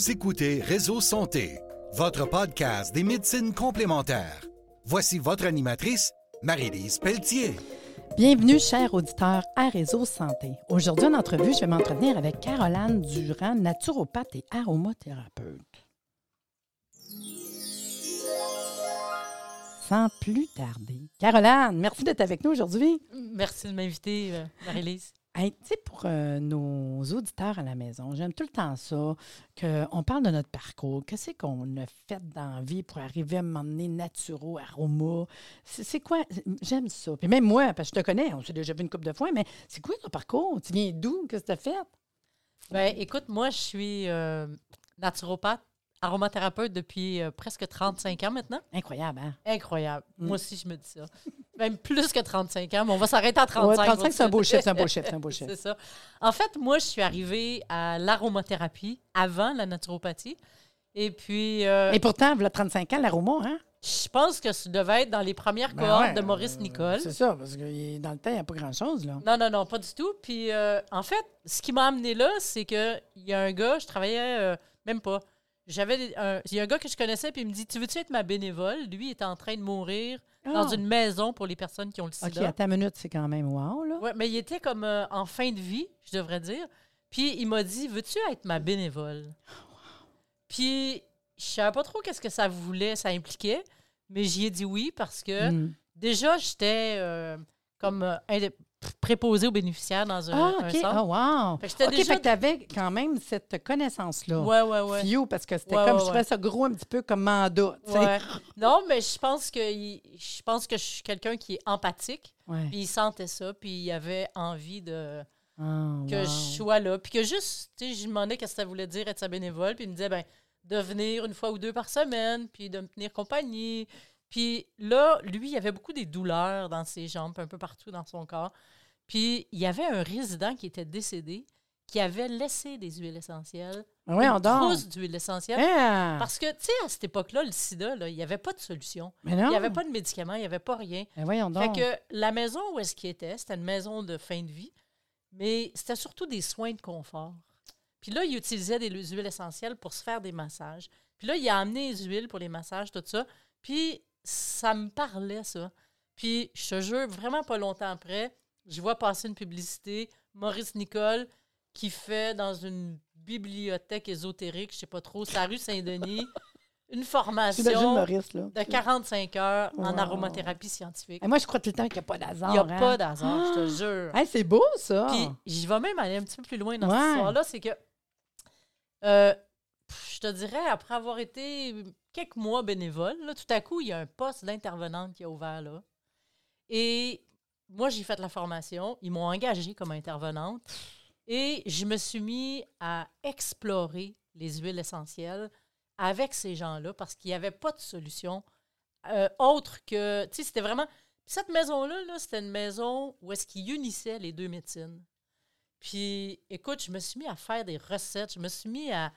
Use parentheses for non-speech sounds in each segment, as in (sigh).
Vous écoutez Réseau Santé, votre podcast des médecines complémentaires. Voici votre animatrice, Marie-Lise Pelletier. Bienvenue, chers auditeurs à Réseau Santé. Aujourd'hui, en entrevue, je vais m'entretenir avec Caroline Durand, naturopathe et aromathérapeute. Sans plus tarder. Caroline, merci d'être avec nous aujourd'hui. Merci de m'inviter, euh, Marie-Lise. Tu sais, pour euh, nos auditeurs à la maison, j'aime tout le temps ça, qu'on parle de notre parcours. Qu'est-ce qu'on a fait dans la vie pour arriver à m'emmener naturo, aroma? C'est quoi? J'aime ça. Puis même moi, parce que je te connais, on s'est déjà vu une couple de fois, mais c'est quoi ton parcours? Tu viens d'où? Qu'est-ce que tu as fait? Ben, écoute, moi, je suis euh, naturopathe, aromathérapeute depuis euh, presque 35 ans maintenant. Incroyable, hein? Incroyable. Mm. Moi aussi, je me dis ça. Même plus que 35 ans, mais on va s'arrêter à 35. Ouais, 35, c'est un beau chiffre, c'est un beau (laughs) chiffre, c'est un beau chiffre. C'est ça. En fait, moi, je suis arrivée à l'aromathérapie avant la naturopathie. Et puis, euh, Et pourtant, il y a 35 ans, l'aroma, hein? je pense que ça devait être dans les premières Ben cohortes ouais, de Maurice euh, Nicole. C'est ça, parce que dans le temps, il n'y a pas grand-chose, là. Non, non, non, pas du tout. Puis, euh, en fait, ce qui m'a amené là, c'est qu'il y a un gars, je travaillais euh, même pas. J'avais un- Il y a un gars que je connaissais, puis il me dit Tu veux-tu être ma bénévole? Lui, il était en train de mourir dans Ah. une maison pour les personnes qui ont le OK, sida. attends une minute, c'est quand même wow, là. Ouais, mais il était comme euh, en fin de vie, je devrais dire. Puis, il m'a dit Veux-tu être ma bénévole? Puis, je savais pas trop qu'est-ce que ça voulait, ça impliquait, mais j'y ai dit oui parce que. Mm. Déjà, j'étais euh, comme euh, préposée aux bénéficiaires dans un, Ah, un OK. centre. Ah, wow. Fait que OK, déjà- fait que tu avais quand même cette connaissance-là. Ouais, ouais, ouais. Fio, parce que c'était Ouais, comme, ouais, je trouvais ouais. ça gros un petit peu comme mandat. Non, mais je pense que je pense que je suis quelqu'un qui est empathique, puis il sentait ça, puis il avait envie de Ah, que wow. je sois là, puis que juste, tu sais, je demandais qu'est-ce que ça voulait dire être sa bénévole, puis il me disait ben de venir une fois ou deux par semaine, puis de me tenir compagnie. Puis là, lui, il y avait beaucoup des douleurs dans ses jambes, un peu partout dans son corps. Puis il y avait un résident qui était décédé, qui avait laissé des huiles essentielles, ouais, une on dort. trousse d'huiles essentielles. Ah! Parce que, tu sais, à cette époque-là, le sida, là, il n'y avait pas de solution. Mais non. Il n'y avait pas de médicaments, il n'y avait pas rien. Ben voyons donc. Fait que la maison où est-ce qu'il était, c'était une maison de fin de vie, mais c'était surtout des soins de confort. Puis là, il utilisait des huiles essentielles pour se faire des massages. Puis là, il a amené les huiles pour les massages, tout ça. Puis ça me parlait, ça. Puis je te jure, vraiment pas longtemps après, je vois passer une publicité, Maurice Nicole, qui fait dans une bibliothèque ésotérique, je sais pas trop, c'est la rue Saint-Denis, (laughs) une formation Maurice, là? de 45 heures en aromathérapie scientifique. Et moi, je crois tout le temps qu'il n'y a pas d'hasard. Il n'y a hein. pas d'hasard, je te Ah! jure. Hey, c'est beau, ça. Puis j'y vais même aller un petit peu plus loin dans Ouais. cette histoire-là, c'est que euh, je te dirais, après avoir été quelques mois bénévole, là, tout à coup, il y a un poste d'intervenante qui a ouvert là. Et moi, j'ai fait la formation. Ils m'ont engagée comme intervenante. Et je me suis mis à explorer les huiles essentielles avec ces gens-là parce qu'il n'y avait pas de solution euh, autre que. Tu sais, c'était vraiment. Cette maison-là, là, c'était une maison où est-ce qu'ils unissaient les deux médecines. Puis, écoute, je me suis mis à faire des recettes. Je me suis mis à.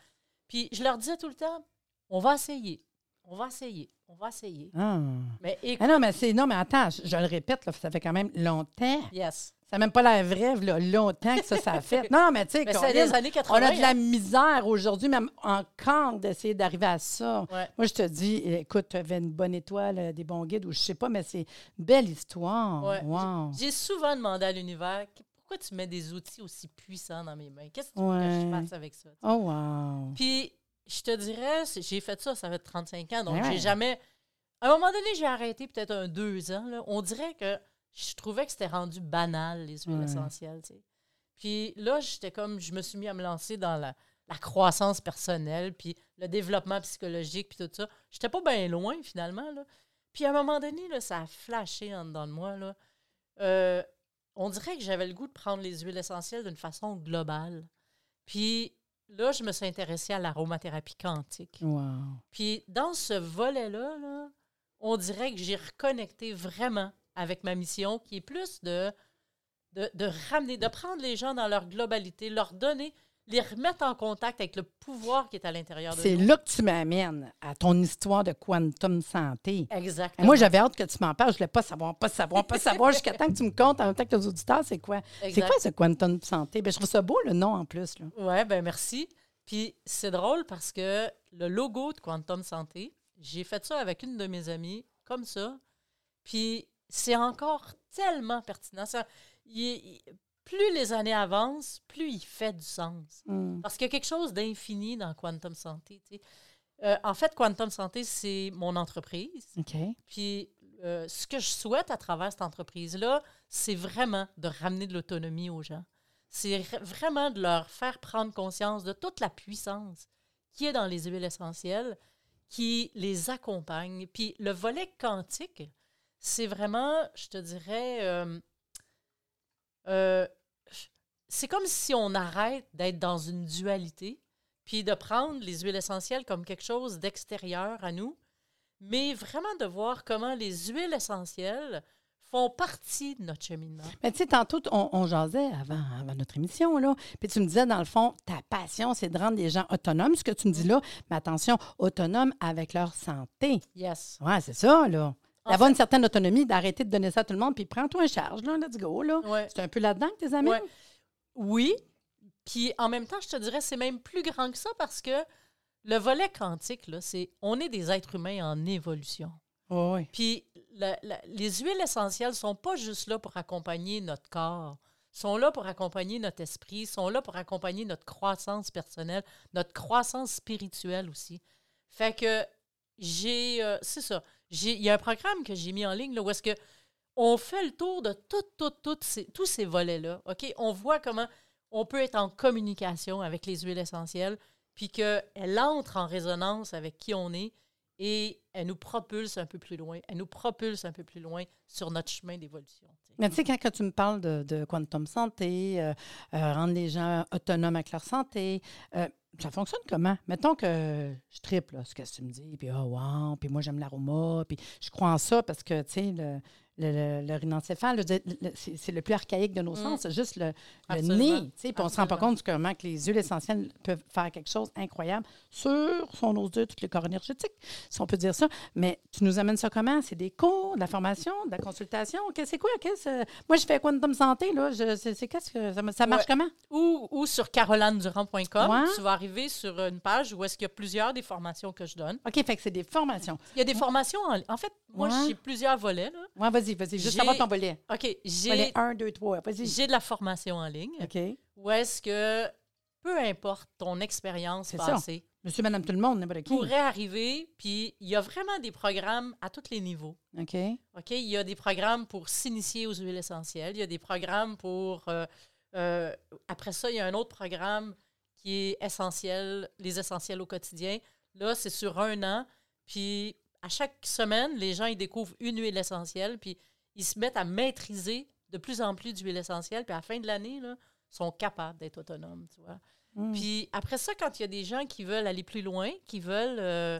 Puis, je leur disais tout le temps on va essayer. On va essayer. On va essayer. Ah. Mais écoute, Ah non, mais c'est. Non, mais attends, je, je le répète, là, ça fait quand même longtemps. yes. Ça n'a même pas l'air vrai, là, longtemps que ça, ça a fait. Non, mais tu sais, (laughs) Mais qu'on- c'est des années 80. on a de la hein. misère aujourd'hui, même encore, d'essayer d'arriver à ça. Ouais. Moi, je te dis, écoute, tu avais une bonne étoile, euh, des bons guides, ou je sais pas, mais c'est une belle histoire. Ouais. Wow. J'ai souvent demandé à l'univers pourquoi tu mets des outils aussi puissants dans mes mains? Qu'est-ce que tu veux que je fasse avec ça Oh, wow. Puis, je te dirais, j'ai fait ça, ça fait 35 ans, donc Ouais. j'ai jamais. À un moment donné, j'ai arrêté peut-être un deux ans. là. On dirait que je trouvais que c'était rendu banal, les huiles Ouais. essentielles. tu sais. Puis là, j'étais comme, je me suis mis à me lancer dans la, la croissance personnelle, puis le développement psychologique, puis tout ça. J'étais pas bien loin, finalement. Là. Puis à un moment donné, là, ça a flashé en dedans de moi. Là. Euh, on dirait que j'avais le goût de prendre les huiles essentielles d'une façon globale. Puis là, je me suis intéressée à l'aromathérapie quantique. Wow. Puis dans ce volet-là, là, on dirait que j'ai reconnecté vraiment avec ma mission qui est plus de, de, de ramener, de prendre les gens dans leur globalité, leur donner, les remettre en contact avec le pouvoir qui est à l'intérieur de C'est là que tu m'amènes à ton histoire de quantum santé. Et Exactement. moi, j'avais hâte que tu m'en parles. Je voulais pas savoir, pas savoir, pas savoir, jusqu'à temps que tu me comptes en même temps que les auditeurs, c'est quoi? C'est quoi ce quantum santé? Ben, je trouve ça beau, le nom, en plus. Oui, ben merci. Puis c'est drôle parce que le logo de Quantum Santé, j'ai fait ça avec une de mes amies, comme ça. Puis c'est encore tellement pertinent. Ça, il- il- plus les années avancent, plus il fait du sens. Mm. Parce qu'il y a quelque chose d'infini dans Quantum Santé. Euh, en fait, Quantum Santé, c'est mon entreprise. OK. Puis euh, ce que je souhaite à travers cette entreprise-là, c'est vraiment de ramener de l'autonomie aux gens. C'est vraiment de leur faire prendre conscience de toute la puissance qui est dans les huiles essentielles, qui les accompagne. Puis le volet quantique, c'est vraiment, je te dirais, euh, euh, c'est comme si on arrête d'être dans une dualité, puis de prendre les huiles essentielles comme quelque chose d'extérieur à nous, mais vraiment de voir comment les huiles essentielles font partie de notre cheminement. Mais tu sais, tantôt, on, on jasait avant, avant notre émission, là. Puis tu me disais, dans le fond, ta passion, c'est de rendre les gens autonomes, ce que tu me dis là. Mais attention, autonomes avec leur santé. Yes. Ouais, c'est ça, là. D'avoir une certaine autonomie, d'arrêter de donner ça à tout le monde, puis prends-toi en charge, là, let's go, là. Ouais. C'est un peu là-dedans que tes amis? Ouais. Oui. Puis en même temps, je te dirais, c'est même plus grand que ça parce que le volet quantique, là, c'est on est des êtres humains en évolution. oui. Puis la- la- les huiles essentielles sont pas juste là pour accompagner notre corps, sont là pour accompagner notre esprit, sont là pour accompagner notre croissance personnelle, notre croissance spirituelle aussi. Fait que j'ai, euh, c'est ça, il y a un programme que j'ai mis en ligne où est-ce on fait le tour de tous ces volets-là. On voit comment on peut être en communication avec les huiles essentielles, puis qu'elles entrent en résonance avec qui on est et elle nous propulse un peu plus loin. Elle nous propulse un peu plus loin sur notre chemin d'évolution. Mais tu sais, quand tu me parles de, quantum santé, euh, euh, rendre les gens autonomes avec leur santé, euh, ça fonctionne comment? Mettons que je triple ce que tu me dis, puis oh wow, puis moi j'aime l'aroma, puis je crois en ça parce que, tu sais, le, le, le, le rhinencéphale, le- le- c'est le plus archaïque de nos Mm. sens, c'est juste le, le nez, puis on se rend pas compte comment que les huiles essentielles peuvent faire quelque chose d'incroyable sur, si on ose dire, tous les corps énergétiques, si on peut dire ça. Mais tu nous amènes ça comment? C'est des cours, de la formation, de la consultation? C'est quoi? Euh, moi, je fais Quantum Santé, là. Je, c'est, c'est qu'est-ce que ça, marche Ouais. comment? Ou, ou sur carolanedurand.com, Ouais. tu vas arriver sur une page où est-ce qu'il y a plusieurs des formations que je donne. OK, fait que c'est des formations. Il y a des formations en En fait, moi, j'ai plusieurs volets. Là. Vas-y, vas-y. Juste savoir ton volet. OK, Volet j'ai 1, 2, 3. Vas-y. j'ai de la formation en ligne. OK. Où est-ce que, peu importe ton expérience C'est ça. passée, Monsieur, madame, tout le monde, n'importe qui. pourrait arriver, puis il y a vraiment des programmes à tous les niveaux. OK. OK? Il y a des programmes pour s'initier aux huiles essentielles. Il y a des programmes pour. euh, euh, après ça, il y a un autre programme qui est essentiel, les essentiels au quotidien. Là, c'est sur un an. Puis à chaque semaine, les gens ils découvrent une huile essentielle, puis ils se mettent à maîtriser de plus en plus d'huile essentielle. Puis à la fin de l'année, ils sont capables d'être autonomes, tu vois. Mm. Puis après ça, quand il y a des gens qui veulent aller plus loin, qui veulent euh,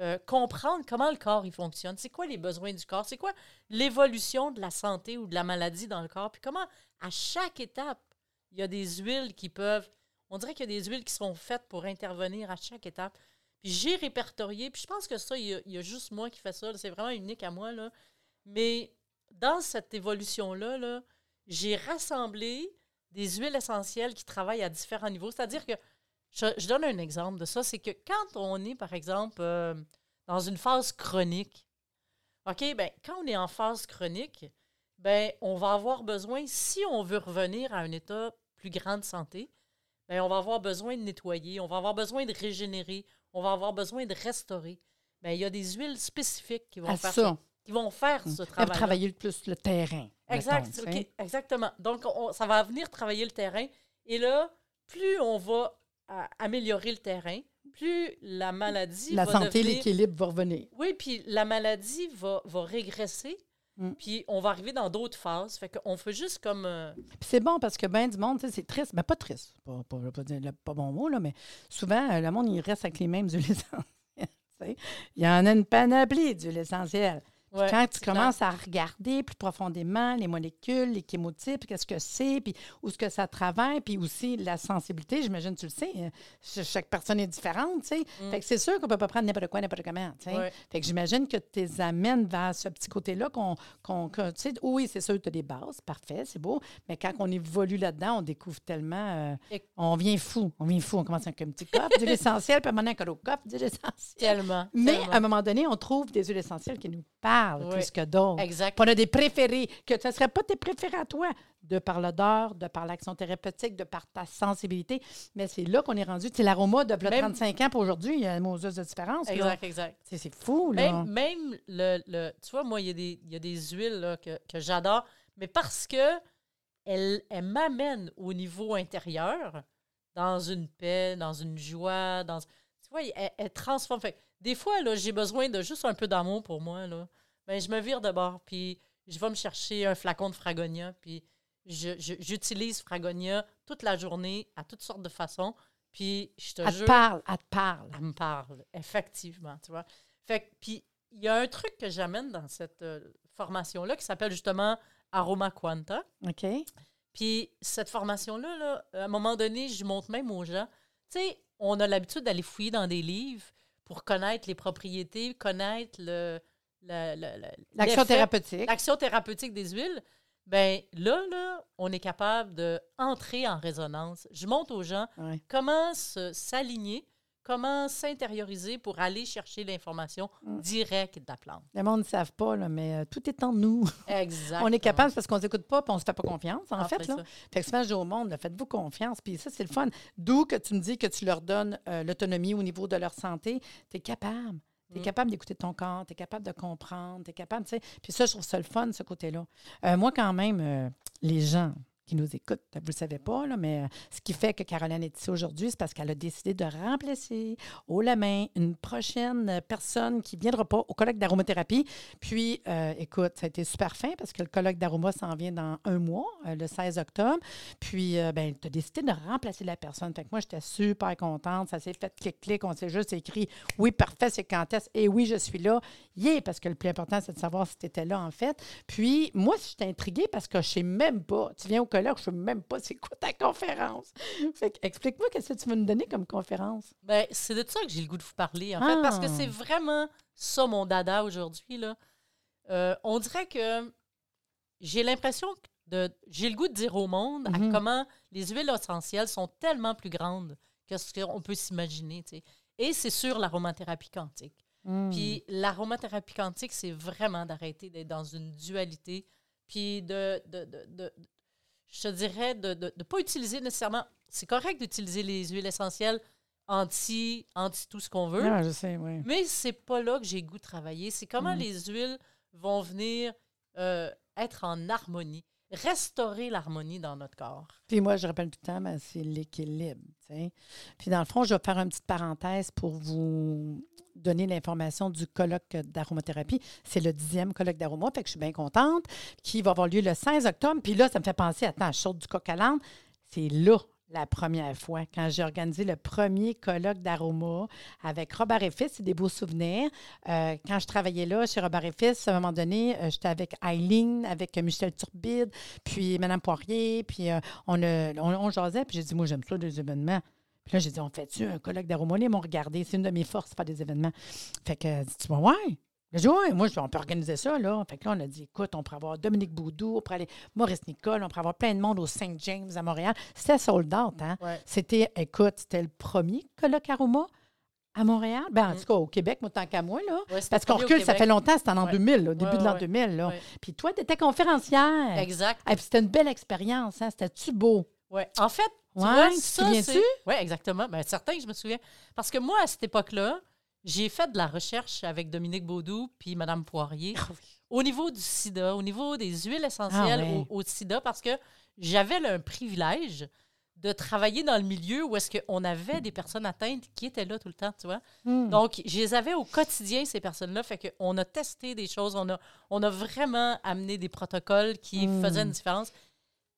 euh, comprendre comment le corps il fonctionne, c'est quoi les besoins du corps, c'est quoi l'évolution de la santé ou de la maladie dans le corps, puis comment à chaque étape, il y a des huiles qui peuvent, on dirait qu'il y a des huiles qui sont faites pour intervenir à chaque étape. Puis j'ai répertorié, puis je pense que ça, il y a, juste moi qui fais ça, c'est vraiment unique à moi, là. Mais dans cette évolution-là, là, j'ai rassemblé des huiles essentielles qui travaillent à différents niveaux. C'est-à-dire que, je, je donne un exemple de ça, c'est que quand on est, par exemple, euh, dans une phase chronique, OK, ben quand on est en phase chronique, ben on va avoir besoin, si on veut revenir à un état plus grand de santé, ben on va avoir besoin de nettoyer, on va avoir besoin de régénérer, on va avoir besoin de restaurer. Ben il y a des huiles spécifiques qui vont À faire ça. qui vont faire ce va travail. travailler le plus le terrain. Exact, mettons, exactement. Donc, on- ça va venir travailler le terrain. Et là, plus on va à- améliorer le terrain, plus la maladie La va santé, devenir- l'équilibre va revenir. Oui, puis la maladie va, va régresser. Mm. Puis on va arriver dans d'autres phases. Fait qu'on fait juste comme... euh, Puis c'est bon parce que ben du monde, c'est triste. Mais pas triste. Pas, pas, pas dire le pas bon mot, là, mais souvent, euh, le monde, il reste avec les mêmes (laughs) huiles essentielles. Il y en a une panoplie d'huiles essentielles. Ouais, quand tu commences à regarder plus profondément les molécules, les chémotypes, qu'est-ce que c'est, puis où est-ce que ça travaille, puis aussi la sensibilité, j'imagine, tu le sais, hein, ch- chaque personne est différente, tu sais. Fait que c'est sûr qu'on peut pas prendre n'importe quoi, n'importe comment, tu sais. Mm. Ouais. Fait que j'imagine que tu les amènes vers ce petit côté-là qu'on, qu'on, tu sais, oui, c'est sûr tu as des bases, parfait, c'est beau, mais quand on évolue là-dedans, on découvre tellement, euh, on vient fou, on vient fou, on commence avec un petit cop d'huile essentielle, puis à un moment donné, un essentielle. Tellement. Mais tellement. à un moment donné, on trouve des huiles essentielles qui nous parlent Oui. plus que d'autres. Exact. Puis on a des préférés, que ce ne serait pas tes préférés à toi, de par l'odeur, de par l'action thérapeutique, de par ta sensibilité. Mais c'est là qu'on est rendu. C'est l'aroma de Même- 35 ans pour aujourd'hui, il y a une moseuse de différence. là. Exact, exact. C'est fou, là. Même, même le, le- Tu vois, moi, il y a des, il y a des huiles là, que, que j'adore, mais parce que elles, elles m'amènent au niveau intérieur, dans une paix, dans une joie, dans. Tu vois, transforment. Fait que des fois, là, j'ai besoin de juste un peu d'amour pour moi, là. Ben, je me vire de bord, puis je vais me chercher un flacon de Fragonia, puis je- je- j'utilise Fragonia toute la journée, à toutes sortes de façons, puis je te Elle jure... te parle, elle te parle. Elle me parle, effectivement, tu vois. Fait que, puis, il y a un truc que j'amène dans cette euh, formation-là qui s'appelle justement Aroma Quanta. OK? Puis, cette formation-là, là, à un moment donné, je montre même aux gens, tu sais, on a l'habitude d'aller fouiller dans des livres pour connaître les propriétés, connaître le... L'action thérapeutique. L'action thérapeutique des huiles. Ben là, là, on est capable de entrer en résonance. Je montre aux gens Ouais. comment s'aligner, comment s'intérioriser pour aller chercher l'information Mm. directe de la plante. Le monde ne savent pas, là, mais euh, tout est en nous. Exactement. (laughs) On est capable parce qu'on ne s'écoute pas et on ne se fait pas confiance, en Ah, fait. Là. ça. Fait que souvent, je dis au monde, faites-vous confiance. Puis ça, c'est le fun. D'où que tu me dis que tu leur donnes euh, l'autonomie au niveau de leur santé. Tu es capable. Tu es Mm. capable d'écouter ton corps, tu es capable de comprendre, tu es capable, tu sais. Puis ça, je trouve ça le fun, ce côté-là. Euh, moi, quand même, euh, les gens nous écoutent, vous ne le savez pas, là, mais euh, ce qui fait que Caroline est ici aujourd'hui, c'est parce qu'elle a décidé de remplacer haut la main une prochaine personne qui ne viendra pas au colloque d'aromathérapie. Puis, euh, écoute, ça a été super fin parce que le colloque d'aroma s'en vient dans un mois, euh, le 16 octobre. Puis, euh, ben, tu as décidé de remplacer la personne. Fait que moi, j'étais super contente. Ça s'est fait clic-clic. On s'est juste écrit oui, parfait, c'est quand est-ce. Et oui, je suis là. Yeah, parce que le plus important, c'est de savoir si tu étais là, en fait. Puis, moi, j'étais intriguée parce que je ne sais même pas. Tu viens au colloque, je ne sais même pas c'est quoi ta conférence. Fait explique-moi qu'est-ce que tu veux nous donner comme conférence? Ben, c'est de ça que j'ai le goût de vous parler, en fait, parce que Ah. c'est vraiment ça mon dada aujourd'hui. là. Euh, on dirait que j'ai l'impression de. J'ai le goût de dire au monde à Mhm. comment les huiles essentielles sont tellement plus grandes que ce qu'on peut s'imaginer. Et c'est sur l'aromathérapie quantique. Hmm. Puis l'aromathérapie quantique, c'est vraiment d'arrêter d'être dans une dualité, puis de, de, de- de- je te dirais, de ne pas utiliser nécessairement. C'est correct d'utiliser les huiles essentielles anti, anti tout ce qu'on veut, Ah, je sais, oui. mais c'est pas là que j'ai goût de travailler. C'est comment Mm. les huiles vont venir euh, être en harmonie, restaurer l'harmonie dans notre corps. Puis moi, je rappelle tout le temps, ben, c'est l'équilibre. Puis dans le fond, je vais faire une petite parenthèse pour vous donner l'information du colloque d'aromathérapie. C'est le dixième colloque d'aroma, fait que je suis bien contente, qui va avoir lieu le 16 octobre. Puis là, ça me fait penser, attends, je saute du coq à l'âne. C'est là la première fois, quand j'ai organisé le premier colloque d'aroma avec Robert et c'est des beaux souvenirs. Euh, quand je travaillais là chez Robert et à un moment donné, euh, j'étais avec Eileen, avec Michel Turbide, puis Mme Poirier, puis euh, on, on, on jasait, puis j'ai dit, moi, j'aime ça, des événements. Puis là, j'ai dit, on fait-tu un colloque d'aroma? Ils m'ont regardé, c'est une de mes forces, faire des événements. Fait que, dit, tu ouais. J'ai dit, ouais, moi, on peut organiser ça, là. Fait que là, on a dit, écoute, on pourrait avoir Dominique Boudou, on pourrait aller Maurice Nicole, on pourrait avoir plein de monde au Saint James à Montréal. C'était sold out, hein? Ouais. C'était, écoute, c'était le premier colloque aroma à Montréal. Ben, en Mm. tout cas, au Québec, moi, tant qu'à moi, là. Ouais, Parce qu'on recule, ça fait longtemps, c'était en l'an Ouais. 2000, là, au début de l'an ouais. 2000, là. Ouais. Puis toi, tu étais conférencière. Exact. Et puis c'était une belle expérience, hein? C'était-tu beau? Ouais. En fait, tu Ouais, vois, ça, c'est... Oui, exactement. Ben, certain que je me souviens. Parce que moi, à cette époque-là, j'ai fait de la recherche avec Dominique Baudou puis Mme Poirier au niveau du sida, au niveau des huiles essentielles Ah au, au sida, parce que j'avais un privilège de travailler dans le milieu où est-ce qu'on avait des personnes atteintes qui étaient là tout le temps, tu vois. Hmm. Donc, je les avais au quotidien, ces personnes-là. Fait qu'on a testé des choses, on a, on a vraiment amené des protocoles qui Mm. faisaient une différence.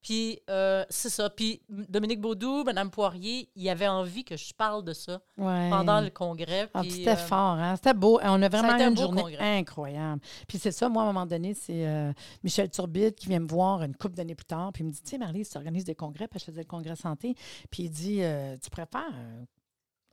Puis, euh, c'est ça. Puis, Dominique Baudou, Mme Poirier, il avait envie que je parle de ça Ouais. pendant le congrès. Ah, c'était euh, fort, hein? C'était beau. On a vraiment eu un une journée congrès. incroyable. Puis c'est ça, moi, à un moment donné, c'est euh, Michel Turbide qui vient me voir une couple d'années plus tard. Puis il me dit Tu sais, Marlise, tu organises des congrès, puis je faisais le congrès santé. Puis il dit euh, Tu préfères euh,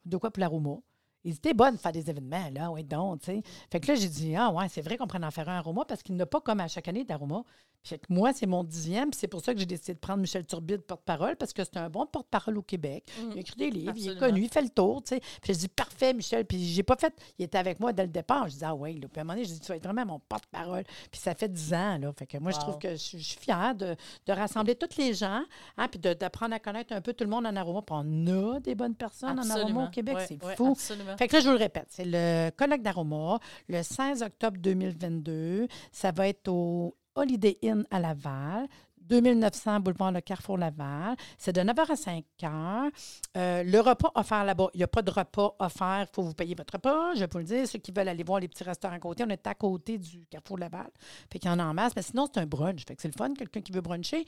de quoi pour la Roma il dit, t'es bonne de faire des événements, là, oui, donc, tu sais. Fait que là, j'ai dit, ah, ouais, c'est vrai qu'on pourrait en faire un à Roma parce qu'il n'a pas comme à chaque année d'Aroma. Fait que moi, c'est mon dixième, puis c'est pour ça que j'ai décidé de prendre Michel Turbide porte-parole parce que c'est un bon porte-parole au Québec. Mm. Il a écrit des livres, il est connu, il fait le tour, tu sais. Puis je dis, parfait, Michel. Puis j'ai pas fait, il était avec moi dès le départ. Je dis, ah, ouais, là. Puis à un moment donné, je dis, tu vas être vraiment mon porte-parole. Puis ça fait dix ans, là. Fait que moi, je trouve que je, suis- je suis fière de, de rassembler tous les gens, hein, puis de- d'apprendre à connaître un peu tout le monde en aroma. Puis on a des bonnes personnes en aroma au Québec, Ouais, c'est ouais, fou. absolument. Fait que là, je vous le répète, c'est le colloque d'Aroma, le 16 octobre 2022. Ça va être au Holiday à Laval. 2900 boulevard Le Carrefour Laval. C'est de 9h à 5h. Euh, le repas offert là-bas, il n'y a pas de repas offert. Il faut vous payer votre repas. Je vais vous le dire. Ceux qui veulent aller voir les petits restaurants à côté, on est à côté du Carrefour Laval. Fait qu'il y en a en masse. Mais sinon, c'est un brunch. Fait que c'est le fun, quelqu'un qui veut bruncher.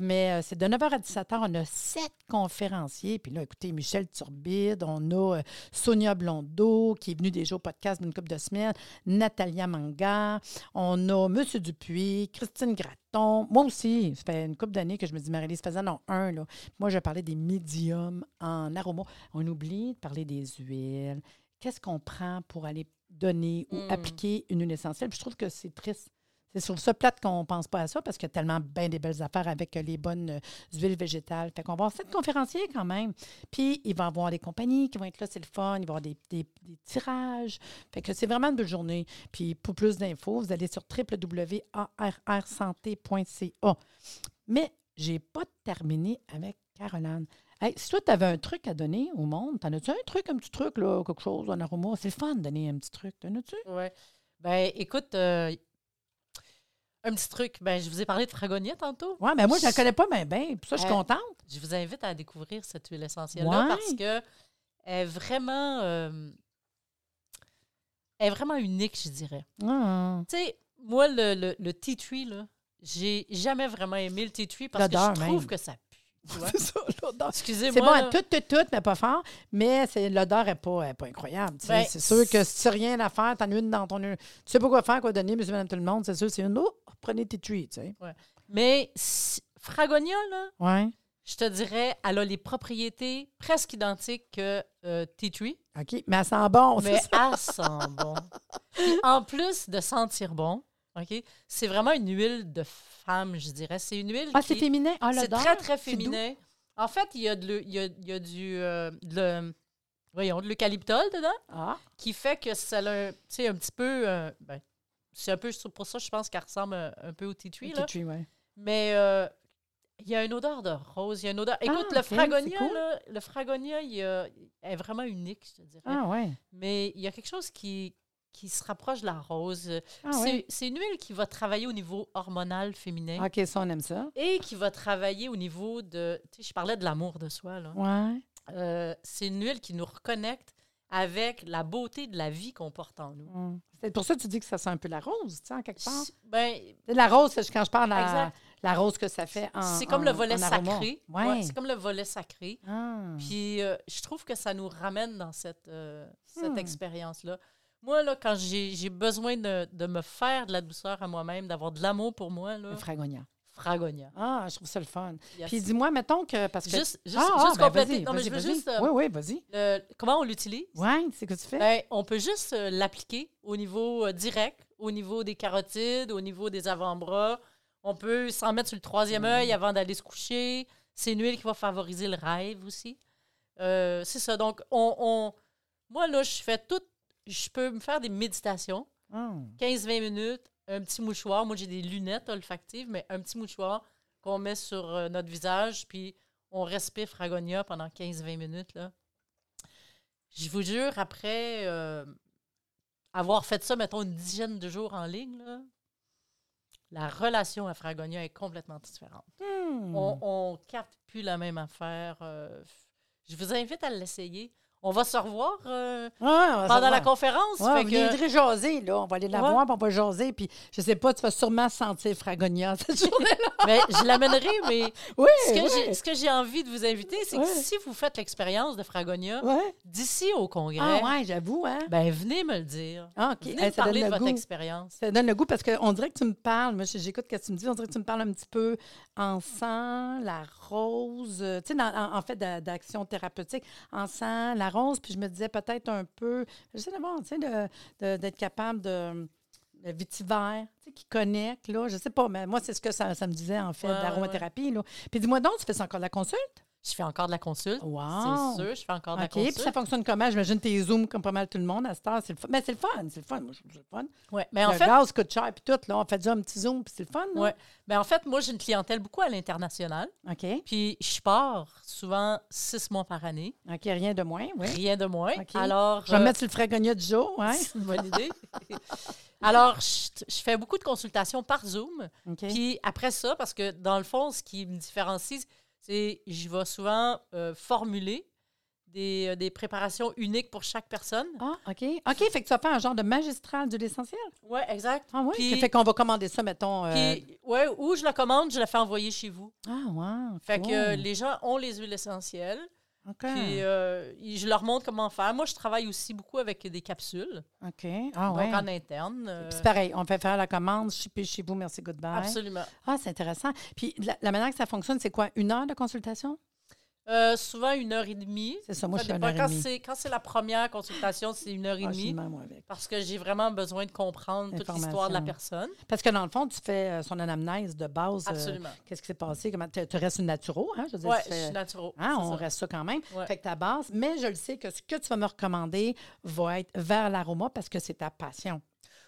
Mais euh, c'est de 9h à 17h. On a sept conférenciers. Puis là, écoutez, Michel Turbide, on a euh, Sonia Blondeau, qui est venue déjà au podcast d'une couple de semaines, Natalia Manga, on a M. Dupuis, Christine Moi aussi, ça fait une couple d'années que je me dis, Marie-Lise, faisant un. Là. Moi, je parlais des médiums en aroma. On oublie de parler des huiles. Qu'est-ce qu'on prend pour aller donner ou Mm. appliquer une huile essentielle? Puis je trouve que c'est triste. C'est sur ça plate qu'on ne pense pas à ça parce qu'il y a tellement bien des belles affaires avec les bonnes euh, huiles végétales. Fait qu'on va avoir sept conférenciers quand même. Puis, il va y avoir des compagnies qui vont être là, c'est le fun. Il va y avoir des, des- tirages. Fait que c'est vraiment une belle journée. Puis, pour plus d'infos, vous allez sur www.arrsanté.ca. Mais, j'ai pas terminé avec Caroline. Hey, si toi, tu avais un truc à donner au monde, t'en as-tu un truc, un petit truc, là, quelque chose en aroma? C'est le fun de donner un petit truc. T'en as-tu? Ouais. Ben, écoute, euh, un petit truc. Ben, je vous ai parlé de Fragonia tantôt. Oui, mais moi, je la connais pas bien, bien. Pour ça, je suis Euh, contente. Je vous invite à découvrir cette huile essentielle-là Ouais. parce que elle est vraiment, euh, elle est vraiment unique, je dirais. Ah. Tu sais, moi, le, le, le tea tree, là, j'ai jamais vraiment aimé le tea tree parce que je trouve même. que ça tu. (laughs) C'est ça, l'odeur. Excusez-moi. C'est bon à tout, tout, tout, mais pas fort. Mais c'est- l'odeur n'est pas, est pas incroyable. tu. Ben, c'est sûr que si tu n'as rien à faire, t'en as une dans ton. Tu sais pas quoi faire, quoi donner, monsieur, madame, tout le monde. C'est sûr, c'est une. Oh, prenez tes treats, tu sais. Mais si- Fragonia, là, Ouais. je te dirais, elle a les propriétés presque identiques que euh, tea tree, OK. Mais elle sent bon, mais c'est ça. elle sent bon. Puis en plus de sentir bon, OK, c'est vraiment une huile de femme, je dirais. C'est une huile Ah, qui- c'est féminin? Ah, C'est très, très féminin. En fait, il y a, de le- il y a, il y a du euh, de le- voyons, de l'eucalyptol dedans Ah, qui fait que ça a un, tu sais, un petit peu... euh, ben, c'est un peu pour ça, je pense qu'elle ressemble un, un peu au tea tree. tea là. tree, ouais. Mais euh, il y a une odeur de rose. Il y a une odeur... Écoute, Ah, le ok, fragonia, cool. là, le fragonia, il, y a- il est vraiment unique, je te dirais. Ah, ouais. Mais il y a quelque chose qui, qui se rapproche de la rose. Ah, c'est, ouais. une huile qui va travailler au niveau hormonal féminin OK, ça, on aime ça. et qui va travailler au niveau de... Tu sais, je parlais de l'amour de soi, là. Ouais. Euh, c'est une huile qui nous reconnecte avec la beauté de la vie qu'on porte en nous. Hum. C'est pour ça que tu dis que ça sent un peu la rose, tu sais, en quelque part. Ben, La rose, c'est quand je parle la, Exact. la rose que ça fait en. c'est comme le volet sacré. C'est comme le volet sacré. Ah. Puis euh, je trouve que ça nous ramène dans cette, euh, cette Hmm. expérience-là. Moi, là, quand j'ai j'ai besoin de, de me faire de la douceur à moi-même, d'avoir de l'amour pour moi, là, Le fragonia. Fragonia. Ah, je trouve ça le fun. Yes. Puis dis-moi, mettons que. Parce que... Juste, juste, Ah, ah, juste ben compléter. Non, mais je veux juste. euh, Oui, oui, vas-y. comment on l'utilise? Oui, c'est ce que tu fais? Ben, on peut juste euh, l'appliquer au niveau euh, direct, au niveau des carotides, au niveau des avant-bras. On peut s'en mettre sur le troisième Mm. œil avant d'aller se coucher. C'est une huile qui va favoriser le rêve aussi. C'est ça. Donc, on, on- moi, là, je fais tout. Je peux me faire des méditations, Ah. 15-20 minutes, un petit mouchoir. Moi, j'ai des lunettes olfactives, mais un petit mouchoir qu'on met sur euh, notre visage, puis on respire Fragonia pendant 15-20 minutes. Là. Je vous jure, après euh, avoir fait ça, mettons, une dizaine de jours en ligne, là, la relation à Fragonia est complètement différente. Hmm. On, on capte plus la même affaire. euh, je vous invite à l'essayer. On va se revoir euh, Ouais, on va pendant la conférence. Ouais, fait vous que- viendrez jaser, là. On va aller la Ouais. voir, puis on va jaser. Puis, je sais pas, tu vas sûrement sentir Fragonia (laughs) cette journée-là. (laughs) mais je l'amènerai, mais (laughs) Oui, ce que oui. j'ai- envie de vous inviter, c'est que si vous faites l'expérience de Fragonia d'ici au congrès, Ah, ouais, j'avoue, hein. ben venez me le dire. Ah, OK. Venez Hey, me ça parler donne de le votre goût. expérience. Ça donne le goût parce qu'on dirait que tu me parles. Moi, j'écoute ce que tu me dis. On dirait que tu me parles un petit peu en sang, la rose. euh, Tu sais, en, en fait, d'a- d'action thérapeutique. En sang, la Puis je me disais peut-être un peu. J'essaie d'avoir, tu sais, de- de- d'être capable de. Le vétiver, tu sais, qui connecte, là. Je sais pas, mais moi, c'est ce que ça, ça me disait, en fait, Ouais, ouais, d'aromathérapie, là. Puis dis-moi donc, tu fais ça encore de la consulte? Je fais encore de la consulte. Wow! C'est sûr, je fais encore de la OK. Puis consulte. ça fonctionne comment? J'imagine tes zooms comme pas mal tout le monde à cette heure. C'est le fun. Mais c'est le fun, c'est le fun. Moi, ça le fun. Ouais. Mais en le fait, gaz coûte cher, puis tout, là. On fait déjà un petit zoom, puis c'est le fun, là. ouais. Ben, en fait, moi, j'ai une clientèle beaucoup à l'international. OK. Puis je pars souvent six mois par année. OK, rien de moins, oui. Rien de moins. OK. Alors, Je vais euh, me mettre sur le fragonia du jour, ouais. (laughs) c'est une bonne idée. (laughs) Alors, je, je fais beaucoup de consultations par Zoom. OK. Puis après ça, parce que dans le fond, ce qui me différencie, c'est je vais souvent euh, formuler des, euh, des préparations uniques pour chaque personne. Ah, OK. OK, fait que tu vas faire un genre de magistral de l'essentiel? Oui, exact. Ah, oui. Puis- fait qu'on va commander ça, mettons. euh, ouais, ou je la commande, je la fais envoyer chez vous. Ah, wow. Fait cool. que euh, les gens ont les huiles essentielles. OK. Puis euh, je leur montre comment faire. Moi, je travaille aussi beaucoup avec des capsules, OK. Ah, donc ouais. en interne. euh, Puis c'est pareil, on fait faire la commande, shipper chez vous, merci, goodbye. absolument. Ah, c'est intéressant. Puis la, la manière que ça fonctionne, c'est quoi? Une heure de consultation? Euh, souvent une heure et demie. C'est ça, moi, Ça je une et Quand demie. c'est- Quand c'est la première consultation, c'est une heure et Ah, suis demie. moi, avec. Parce que j'ai vraiment besoin de comprendre toute l'histoire de la personne. Parce que dans le fond, tu fais euh, son anamnèse de base. euh, Absolument. Qu'est-ce qui s'est passé? Comment tu restes une naturo, hein? Je veux dire, Oui, tu je suis naturo. Hein, on ça. reste ça quand même. Ouais. Fait que ta base, mais je le sais que ce que tu vas me recommander va être vers l'aroma parce que c'est ta passion.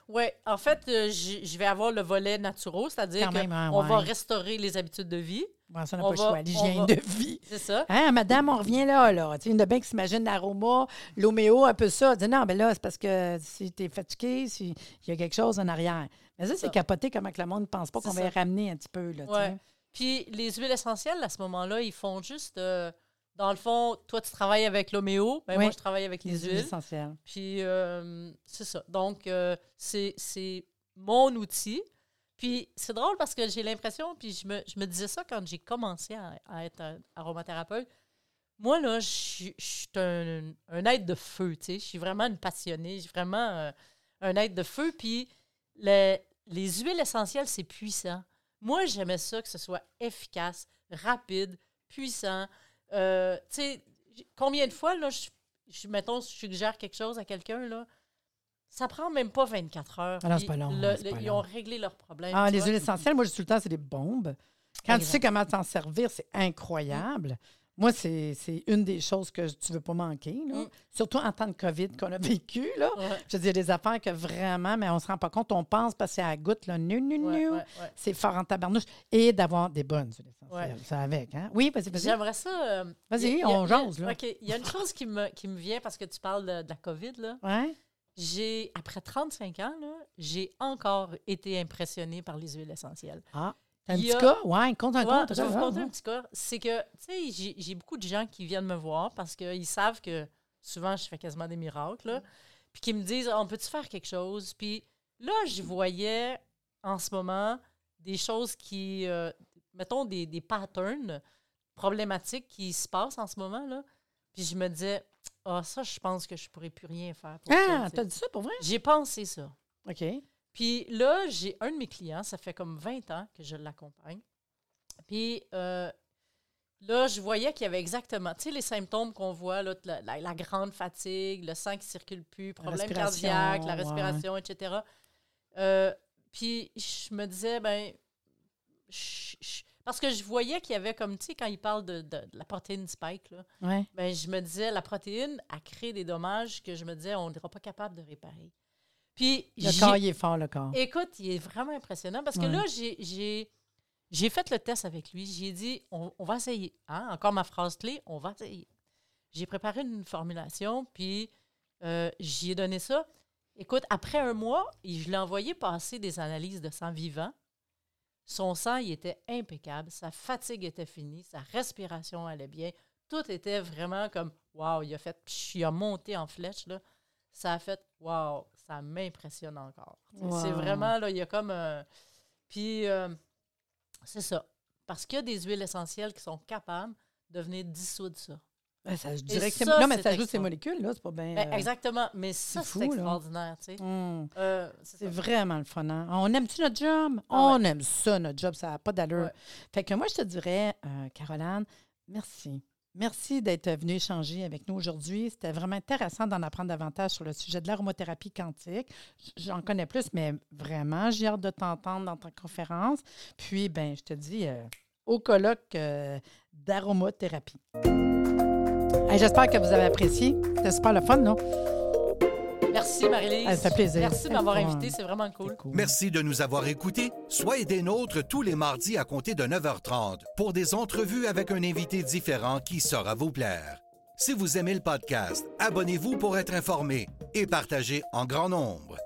Oui, en fait, euh, je vais avoir le volet naturo, c'est-à-dire même, hein, qu'on va rester les habitudes de vie. Bon, ça n'a pas le choix. L'hygiène de vie. C'est ça. Hein, madame, on revient là, là. Tu sais, une de bien qui s'imagine l'aroma, l'homéo, un peu ça. Dit non, mais là, c'est parce que si tu es fatigué, s'il y a quelque chose en arrière. Mais ça, c'est capoté comment que le monde ne pense pas qu'on va y ramener un petit peu. Là, Ouais. Puis les huiles essentielles, à ce moment-là, ils font juste. euh, dans le fond, toi, tu travailles avec l'homéo, ben Oui. moi, je travaille avec les, Les huiles essentielles. Puis euh, c'est ça. Donc, euh, c'est mon outil. Puis c'est drôle parce que j'ai l'impression, puis je me, je me disais ça quand j'ai commencé à, être un aromathérapeute. Moi, là, je suis je suis un, un être de feu, tu sais. Je suis vraiment une passionnée. Je suis vraiment euh, un être de feu. Puis le- les huiles essentielles, c'est puissant. Moi, j'aimais ça, que ce soit efficace, rapide, puissant. Euh, tu sais, combien de fois, là, je, je, mettons, je suggère quelque chose à quelqu'un, là, ça prend même pas 24 heures. Ah non, c'est pas long, le- c'est le- pas ils long. ont réglé leurs problèmes. Ah, les vois. huiles essentielles, moi, je dis tout le temps, c'est des bombes. Quand tu sais comment t'en servir, c'est incroyable. Moi, c'est une des choses que tu veux pas manquer. là. Mm. Surtout en temps de COVID qu'on a vécu. Là. Ouais, Je veux dire, des affaires que vraiment, mais on se rend pas compte, on pense parce que c'est à la goutte, là, nu, nu, ouais, nu. ouais. C'est fort en tabarnouche. Et d'avoir des bonnes huiles essentielles. Ça avec, hein? Oui, vas-y, vas-y. J'aimerais ça. euh, Vas-y, on jase, là. OK. Il y a une chose qui me, qui me vient parce que tu parles de, de la COVID. Là. Ouais? J'ai, après 35 ans, là, j'ai encore été impressionnée par les huiles essentielles. Ah. T'as un petit a- cas? Ouais, compte un Ouais, compte. je vais vous ouais. un petit cas. C'est que, tu sais, j'ai- beaucoup de gens qui viennent me voir parce qu'ils savent que souvent, je fais quasiment des miracles. là. Puis qui me disent, on peut-tu faire quelque chose? Puis là, je voyais en ce moment des choses qui, euh, mettons, des, des patterns problématiques qui se passent en ce moment. là. Puis je me disais, ah, ça, je pense que je pourrais plus rien faire pour. Ah, t'as dit ça pour vrai? J'ai pensé ça. OK. Puis là, j'ai un de mes clients, ça fait comme 20 ans que je l'accompagne. Puis euh, là, je voyais qu'il y avait exactement, tu sais, les symptômes qu'on voit, là, la, la- la grande fatigue, le sang qui circule plus, problème cardiaque, la ouais. respiration, etc. Euh, puis je me disais, ben, je- je- parce que je voyais qu'il y avait comme, tu sais, quand il parle de, de- de la protéine spike, là, Ouais. ben, je me disais, la protéine a créé des dommages que je me disais, on ne sera pas capable de réparer. Puis, Le corps, il est fort, le corps. Écoute, il est vraiment impressionnant parce que Ouais. là, j'ai- j'ai fait le test avec lui. J'ai dit, on, on va essayer. Hein? Encore ma phrase clé, on va essayer. J'ai préparé une formulation, puis euh, j'y ai donné ça. Écoute, après un mois, je l'ai envoyé passer des analyses de sang vivant. Son sang, il était impeccable. Sa fatigue était finie. Sa respiration allait bien. tout était vraiment comme Waouh, il a fait, psh, il a monté en flèche, là. Ça a fait Waouh, ça m'impressionne encore. C'est vraiment, là, il y a comme. euh, puis, euh, c'est ça. Parce qu'il y a des huiles essentielles qui sont capables de venir dissoudre ça. Ben, ça, je dirais que ça, Non, mais ça joue ces molécules, là. C'est pas bien. Ben, euh, exactement. Mais ça, fou, c'est extraordinaire, tu sais. hum. Euh, c'est vraiment le fun. hein? On aime-tu notre job? Ah On aime ça, notre job. Ça n'a pas d'allure. Ouais. Fait que moi, je te dirais, euh, Caroline, merci. Merci d'être venue échanger avec nous aujourd'hui. C'était vraiment intéressant d'en apprendre davantage sur le sujet de l'aromothérapie quantique. J'en connais plus, mais vraiment, j'ai hâte de t'entendre dans ta conférence. Puis, ben, je te dis, euh, au colloque d'aromothérapie. Hey, J'espère que vous avez apprécié. C'était super le fun, non? Merci, Marie-Lise. Ah, ça fait plaisir. Merci de m'avoir invité. C'est vraiment cool. Cool. Merci de nous avoir écoutés. Soyez des nôtres tous les mardis à compter de 9h30 pour des entrevues avec un invité différent qui saura vous plaire. Si vous aimez le podcast, abonnez-vous pour être informé et partagez en grand nombre.